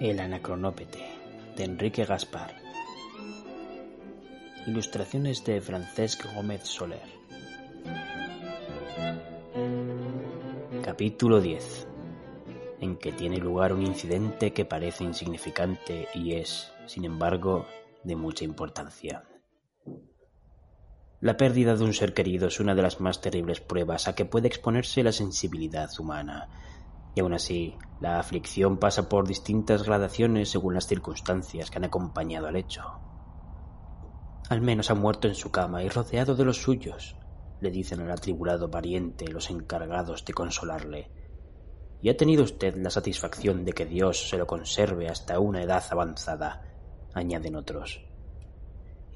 El Anacronópete, de Enrique Gaspar. Ilustraciones de Francesc Gómez Soler. Capítulo 10. En que tiene lugar un incidente que parece insignificante y es, sin embargo, de mucha importancia. La pérdida de un ser querido es una de las más terribles pruebas a que puede exponerse la sensibilidad humana y aún así, la aflicción pasa por distintas gradaciones según las circunstancias que han acompañado al hecho. Al menos ha muerto en su cama y rodeado de los suyos, le dicen al atribulado pariente los encargados de consolarle. Y ha tenido usted la satisfacción de que Dios se lo conserve hasta una edad avanzada, añaden otros.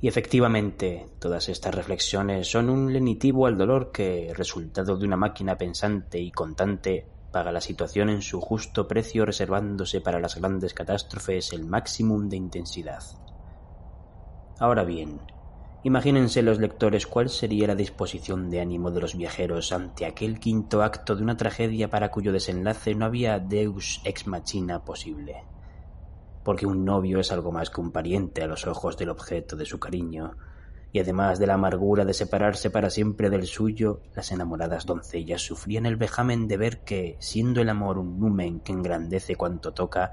Y efectivamente, todas estas reflexiones son un lenitivo al dolor que, resultado de una máquina pensante y contante, paga la situación en su justo precio reservándose para las grandes catástrofes el máximo de intensidad. Ahora bien, imagínense los lectores cuál sería la disposición de ánimo de los viajeros ante aquel quinto acto de una tragedia para cuyo desenlace no había deus ex machina posible. Porque un novio es algo más que un pariente a los ojos del objeto de su cariño, y además de la amargura de separarse para siempre del suyo, las enamoradas doncellas sufrían el vejamen de ver que, siendo el amor un numen que engrandece cuanto toca,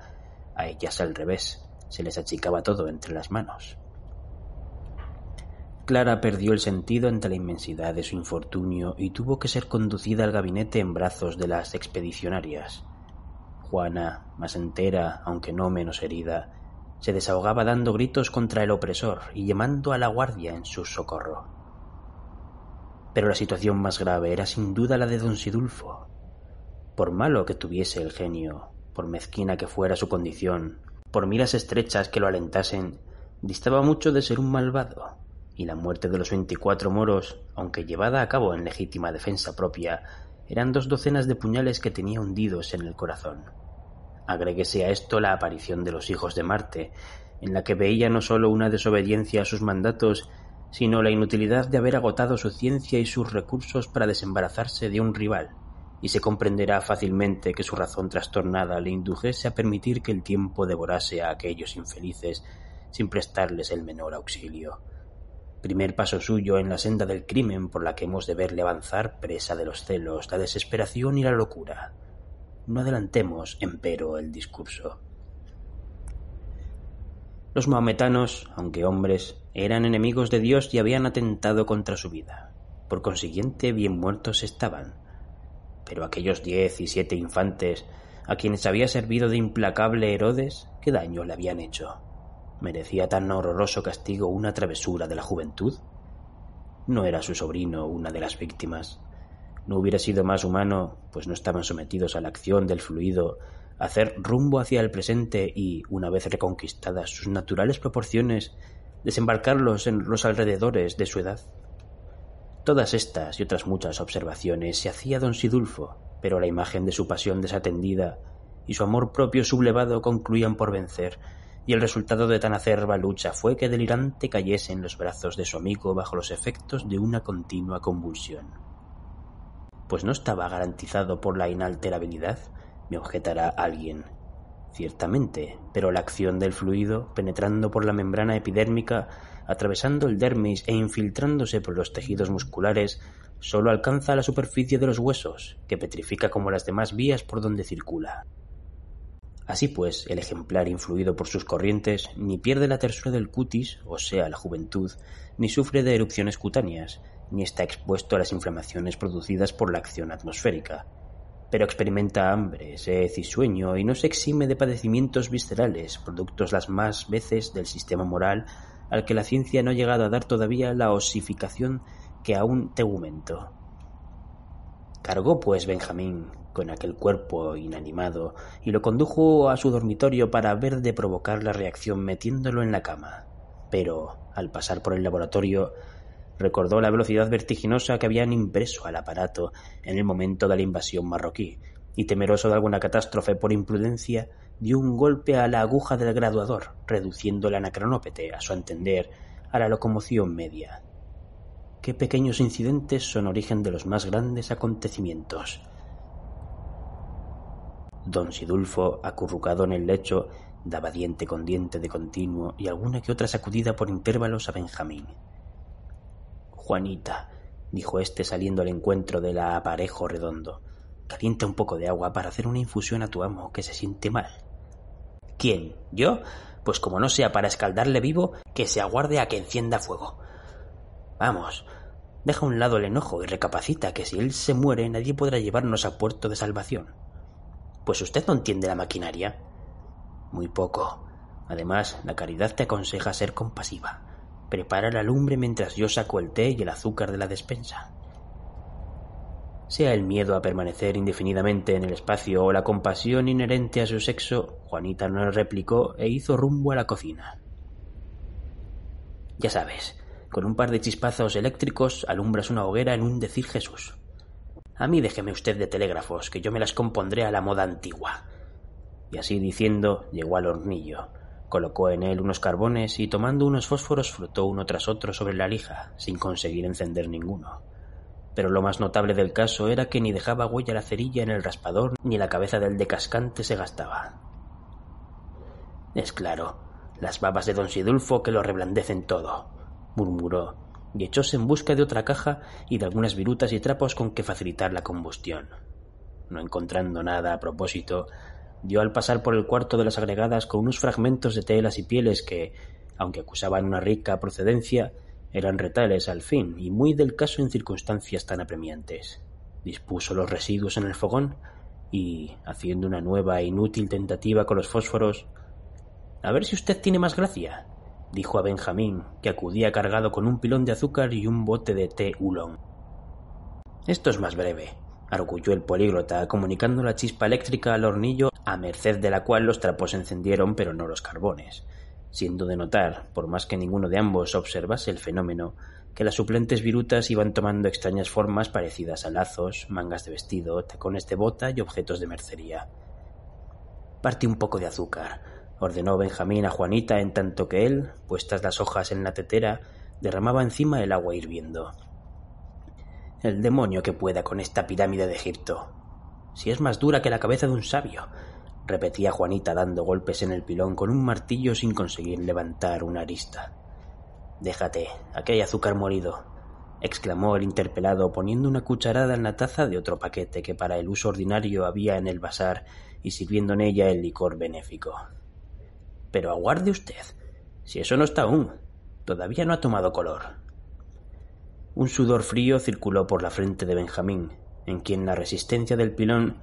a ellas al revés, se les achicaba todo entre las manos. Clara perdió el sentido ante la inmensidad de su infortunio y tuvo que ser conducida al gabinete en brazos de las expedicionarias. Juana, más entera, aunque no menos herida, se desahogaba dando gritos contra el opresor y llamando a la guardia en su socorro. Pero la situación más grave era sin duda la de don Sidulfo. Por malo que tuviese el genio, por mezquina que fuera su condición, por miras estrechas que lo alentasen, distaba mucho de ser un malvado, y la muerte de los veinticuatro moros, aunque llevada a cabo en legítima defensa propia, eran dos docenas de puñales que tenía hundidos en el corazón. Agréguese a esto la aparición de los hijos de Marte, en la que veía no sólo una desobediencia a sus mandatos, sino la inutilidad de haber agotado su ciencia y sus recursos para desembarazarse de un rival, y se comprenderá fácilmente que su razón trastornada le indujese a permitir que el tiempo devorase a aquellos infelices sin prestarles el menor auxilio. Primer paso suyo en la senda del crimen por la que hemos de verle avanzar presa de los celos, la desesperación y la locura. No adelantemos, empero, el discurso. Los maometanos, aunque hombres, eran enemigos de Dios y habían atentado contra su vida. Por consiguiente, bien muertos estaban. Pero aquellos diez y siete infantes, a quienes había servido de implacable Herodes, ¿qué daño le habían hecho? ¿Merecía tan horroroso castigo una travesura de la juventud? ¿No era su sobrino una de las víctimas? No hubiera sido más humano, pues no estaban sometidos a la acción del fluido, hacer rumbo hacia el presente y, una vez reconquistadas sus naturales proporciones, desembarcarlos en los alrededores de su edad. Todas estas y otras muchas observaciones se hacía don Sidulfo, pero la imagen de su pasión desatendida y su amor propio sublevado concluían por vencer, y el resultado de tan acerba lucha fue que delirante cayese en los brazos de su amigo bajo los efectos de una continua convulsión pues no estaba garantizado por la inalterabilidad, me objetará alguien. Ciertamente, pero la acción del fluido, penetrando por la membrana epidérmica, atravesando el dermis e infiltrándose por los tejidos musculares, sólo alcanza la superficie de los huesos, que petrifica como las demás vías por donde circula. Así pues, el ejemplar influido por sus corrientes ni pierde la tersura del cutis, o sea, la juventud, ni sufre de erupciones cutáneas, ni está expuesto a las inflamaciones producidas por la acción atmosférica. pero experimenta hambre, sed y sueño y no se exime de padecimientos viscerales, productos las más veces del sistema moral al que la ciencia no ha llegado a dar todavía la osificación que a un tegumento. Cargó pues Benjamín con aquel cuerpo inanimado y lo condujo a su dormitorio para ver de provocar la reacción metiéndolo en la cama. Pero, al pasar por el laboratorio, recordó la velocidad vertiginosa que habían impreso al aparato en el momento de la invasión marroquí, y temeroso de alguna catástrofe por imprudencia, dio un golpe a la aguja del graduador, reduciendo el anacronópete, a su entender, a la locomoción media. Qué pequeños incidentes son origen de los más grandes acontecimientos. Don Sidulfo, acurrucado en el lecho, daba diente con diente de continuo y alguna que otra sacudida por intervalos a Benjamín. Juanita, dijo éste saliendo al encuentro del aparejo redondo, calienta un poco de agua para hacer una infusión a tu amo, que se siente mal. ¿Quién? ¿Yo? Pues como no sea para escaldarle vivo, que se aguarde a que encienda fuego. Vamos, deja a un lado el enojo y recapacita que si él se muere nadie podrá llevarnos a puerto de salvación. Pues usted no entiende la maquinaria. Muy poco. Además, la caridad te aconseja ser compasiva. Prepara la lumbre mientras yo saco el té y el azúcar de la despensa. Sea el miedo a permanecer indefinidamente en el espacio o la compasión inherente a su sexo, Juanita no replicó e hizo rumbo a la cocina. Ya sabes, con un par de chispazos eléctricos alumbras una hoguera en un decir Jesús. A mí déjeme usted de telégrafos, que yo me las compondré a la moda antigua. Y así diciendo, llegó al hornillo, Colocó en él unos carbones y tomando unos fósforos frotó uno tras otro sobre la lija, sin conseguir encender ninguno. Pero lo más notable del caso era que ni dejaba huella la cerilla en el raspador ni la cabeza del decascante se gastaba. Es claro, las babas de don Sidulfo que lo reblandecen todo, murmuró, y echóse en busca de otra caja y de algunas virutas y trapos con que facilitar la combustión. No encontrando nada a propósito, dio al pasar por el cuarto de las agregadas con unos fragmentos de telas y pieles que, aunque acusaban una rica procedencia, eran retales al fin y muy del caso en circunstancias tan apremiantes. Dispuso los residuos en el fogón y, haciendo una nueva e inútil tentativa con los fósforos, A ver si usted tiene más gracia, dijo a Benjamín, que acudía cargado con un pilón de azúcar y un bote de té hulón. Esto es más breve, arguyó el políglota, comunicando la chispa eléctrica al hornillo a merced de la cual los trapos encendieron pero no los carbones, siendo de notar, por más que ninguno de ambos observase el fenómeno, que las suplentes virutas iban tomando extrañas formas parecidas a lazos, mangas de vestido, tacones de bota y objetos de mercería. Parte un poco de azúcar, ordenó Benjamín a Juanita en tanto que él, puestas las hojas en la tetera, derramaba encima el agua hirviendo. El demonio que pueda con esta pirámide de Egipto. Si es más dura que la cabeza de un sabio, repetía Juanita dando golpes en el pilón con un martillo sin conseguir levantar una arista. Déjate, aquí hay azúcar molido, exclamó el interpelado poniendo una cucharada en la taza de otro paquete que para el uso ordinario había en el vasar y sirviendo en ella el licor benéfico. Pero aguarde usted, si eso no está aún, todavía no ha tomado color. Un sudor frío circuló por la frente de Benjamín, en quien la resistencia del pilón,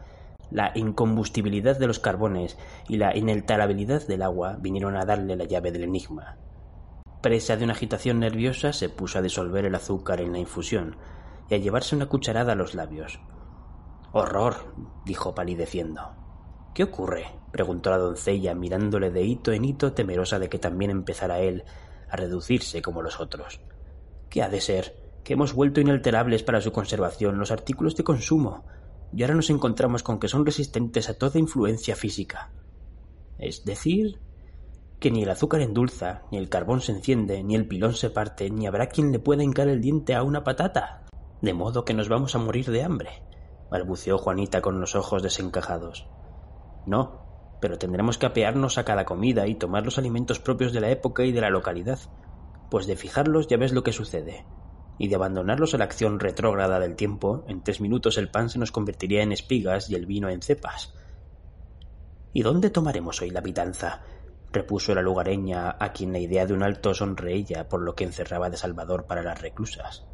la incombustibilidad de los carbones y la inalterabilidad del agua vinieron a darle la llave del enigma. Presa de una agitación nerviosa, se puso a disolver el azúcar en la infusión y a llevarse una cucharada a los labios. Horror, dijo palideciendo. ¿Qué ocurre? preguntó la doncella, mirándole de hito en hito, temerosa de que también empezara él a reducirse como los otros. ¿Qué ha de ser? Que hemos vuelto inalterables para su conservación los artículos de consumo, y ahora nos encontramos con que son resistentes a toda influencia física. Es decir, que ni el azúcar endulza, ni el carbón se enciende, ni el pilón se parte, ni habrá quien le pueda hincar el diente a una patata. De modo que nos vamos a morir de hambre, balbuceó Juanita con los ojos desencajados. No, pero tendremos que apearnos a cada comida y tomar los alimentos propios de la época y de la localidad, pues de fijarlos ya ves lo que sucede y de abandonarlos a la acción retrógrada del tiempo, en tres minutos el pan se nos convertiría en espigas y el vino en cepas. ¿Y dónde tomaremos hoy la pitanza? repuso la lugareña, a quien la idea de un alto sonreía por lo que encerraba de Salvador para las reclusas.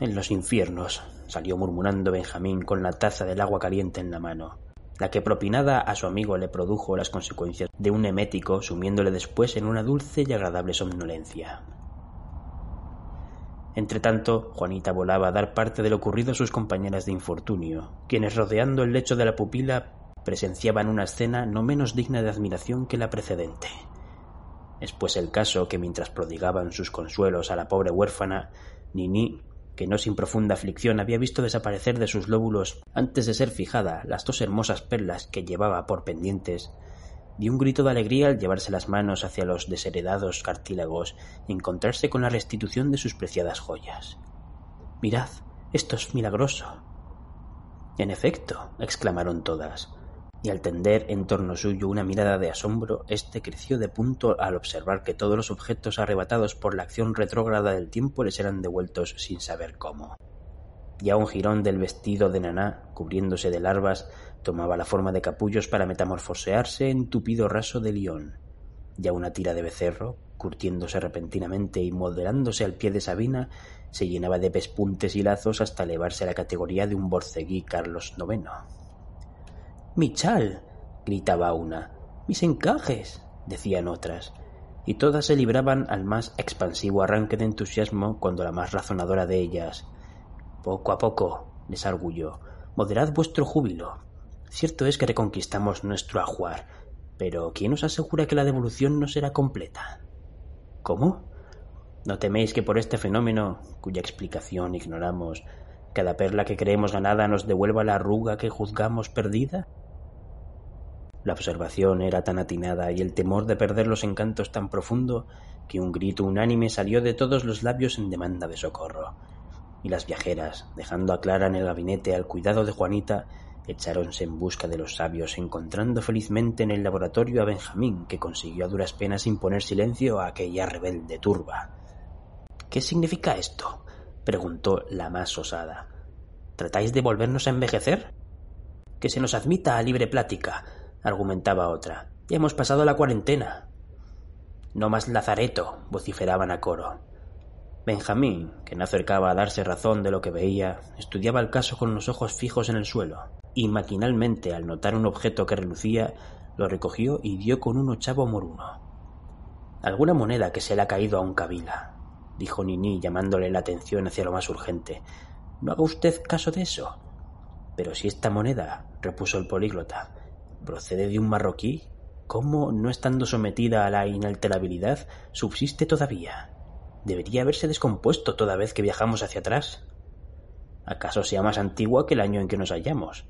En los infiernos, salió murmurando Benjamín con la taza del agua caliente en la mano, la que propinada a su amigo le produjo las consecuencias de un emético, sumiéndole después en una dulce y agradable somnolencia. Entretanto, Juanita volaba a dar parte de lo ocurrido a sus compañeras de infortunio, quienes rodeando el lecho de la pupila presenciaban una escena no menos digna de admiración que la precedente. Es pues el caso que mientras prodigaban sus consuelos a la pobre huérfana, Nini que no sin profunda aflicción había visto desaparecer de sus lóbulos antes de ser fijada las dos hermosas perlas que llevaba por pendientes, dio un grito de alegría al llevarse las manos hacia los desheredados cartílagos y encontrarse con la restitución de sus preciadas joyas. Mirad, esto es milagroso. En efecto, exclamaron todas y al tender en torno suyo una mirada de asombro, éste creció de punto al observar que todos los objetos arrebatados por la acción retrógrada del tiempo les eran devueltos sin saber cómo. Ya un jirón del vestido de Naná, cubriéndose de larvas, tomaba la forma de capullos para metamorfosearse en tupido raso de león. Ya una tira de becerro, curtiéndose repentinamente y modelándose al pie de Sabina, se llenaba de pespuntes y lazos hasta elevarse a la categoría de un borceguí Carlos IX. Mi chal, gritaba una. Mis encajes, decían otras, y todas se libraban al más expansivo arranque de entusiasmo cuando la más razonadora de ellas. Poco a poco, les arguyó, moderad vuestro júbilo. Cierto es que reconquistamos nuestro ajuar, pero ¿quién os asegura que la devolución no será completa? ¿Cómo? ¿No teméis que por este fenómeno, cuya explicación ignoramos, cada perla que creemos ganada nos devuelva la arruga que juzgamos perdida? La observación era tan atinada y el temor de perder los encantos tan profundo que un grito unánime salió de todos los labios en demanda de socorro. Y las viajeras, dejando a Clara en el gabinete al cuidado de Juanita, echáronse en busca de los sabios, encontrando felizmente en el laboratorio a Benjamín, que consiguió a duras penas imponer silencio a aquella rebelde turba. ¿Qué significa esto? preguntó la más osada. ¿Tratáis de volvernos a envejecer? Que se nos admita a libre plática, argumentaba otra. Ya hemos pasado la cuarentena. No más lazareto, vociferaban a coro. Benjamín, que no acercaba a darse razón de lo que veía, estudiaba el caso con los ojos fijos en el suelo, y maquinalmente, al notar un objeto que relucía, lo recogió y dio con un ochavo moruno. Alguna moneda que se le ha caído a un cabila, dijo Nini llamándole la atención hacia lo más urgente. No haga usted caso de eso. Pero si esta moneda, repuso el políglota, procede de un marroquí, ¿cómo, no estando sometida a la inalterabilidad, subsiste todavía? Debería haberse descompuesto toda vez que viajamos hacia atrás. ¿Acaso sea más antigua que el año en que nos hallamos?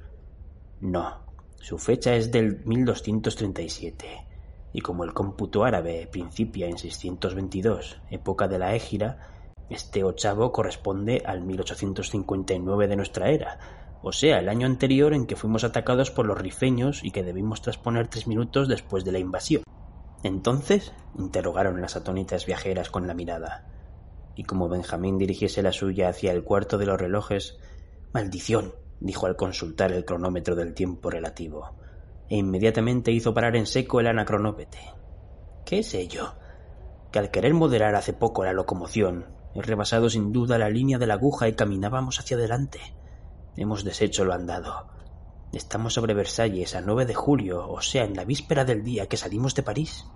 No, su fecha es del 1237, y como el cómputo árabe principia en 622, época de la Égira, este ochavo corresponde al 1859 de nuestra era, o sea, el año anterior en que fuimos atacados por los rifeños y que debimos transponer tres minutos después de la invasión. Entonces, interrogaron las atónitas viajeras con la mirada, y como Benjamín dirigiese la suya hacia el cuarto de los relojes, Maldición, dijo al consultar el cronómetro del tiempo relativo, e inmediatamente hizo parar en seco el anacronópete. ¿Qué es ello? Que al querer moderar hace poco la locomoción, he rebasado sin duda la línea de la aguja y caminábamos hacia adelante. Hemos deshecho lo andado. Estamos sobre Versalles a 9 de julio, o sea, en la víspera del día que salimos de París.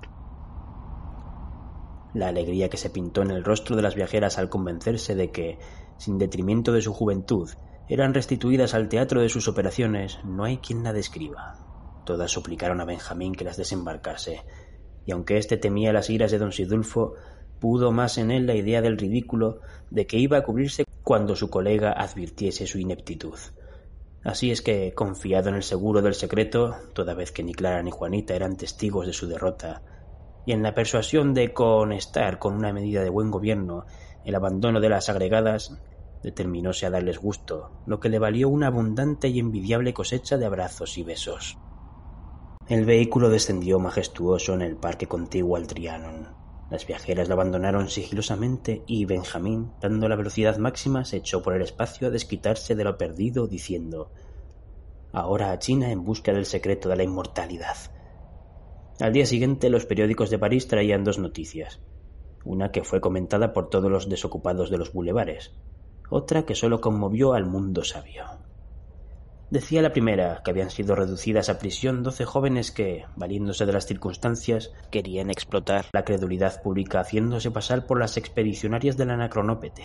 La alegría que se pintó en el rostro de las viajeras al convencerse de que, sin detrimento de su juventud, eran restituidas al teatro de sus operaciones, no hay quien la describa. Todas suplicaron a Benjamín que las desembarcase, y aunque éste temía las iras de don Sidulfo, pudo más en él la idea del ridículo de que iba a cubrirse cuando su colega advirtiese su ineptitud. Así es que, confiado en el seguro del secreto, toda vez que ni Clara ni Juanita eran testigos de su derrota, y en la persuasión de conestar con una medida de buen gobierno el abandono de las agregadas, determinóse a darles gusto, lo que le valió una abundante y envidiable cosecha de abrazos y besos. El vehículo descendió majestuoso en el parque contiguo al Trianon, las viajeras lo abandonaron sigilosamente y Benjamín, dando la velocidad máxima, se echó por el espacio a desquitarse de lo perdido, diciendo Ahora a China en busca del secreto de la inmortalidad. Al día siguiente los periódicos de París traían dos noticias. Una que fue comentada por todos los desocupados de los bulevares. Otra que solo conmovió al mundo sabio. Decía la primera que habían sido reducidas a prisión doce jóvenes que, valiéndose de las circunstancias, querían explotar la credulidad pública haciéndose pasar por las expedicionarias del anacronópete,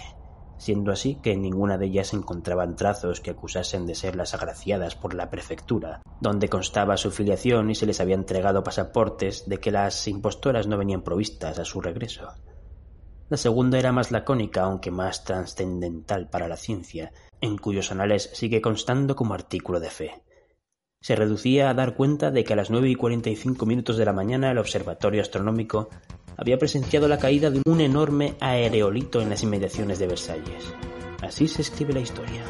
siendo así que en ninguna de ellas encontraban trazos que acusasen de ser las agraciadas por la prefectura, donde constaba su filiación y se les había entregado pasaportes de que las impostoras no venían provistas a su regreso. La segunda era más lacónica, aunque más trascendental para la ciencia, en cuyos anales sigue constando como artículo de fe. Se reducía a dar cuenta de que a las nueve y cuarenta y cinco minutos de la mañana el observatorio astronómico había presenciado la caída de un enorme aereolito en las inmediaciones de Versalles. Así se escribe la historia.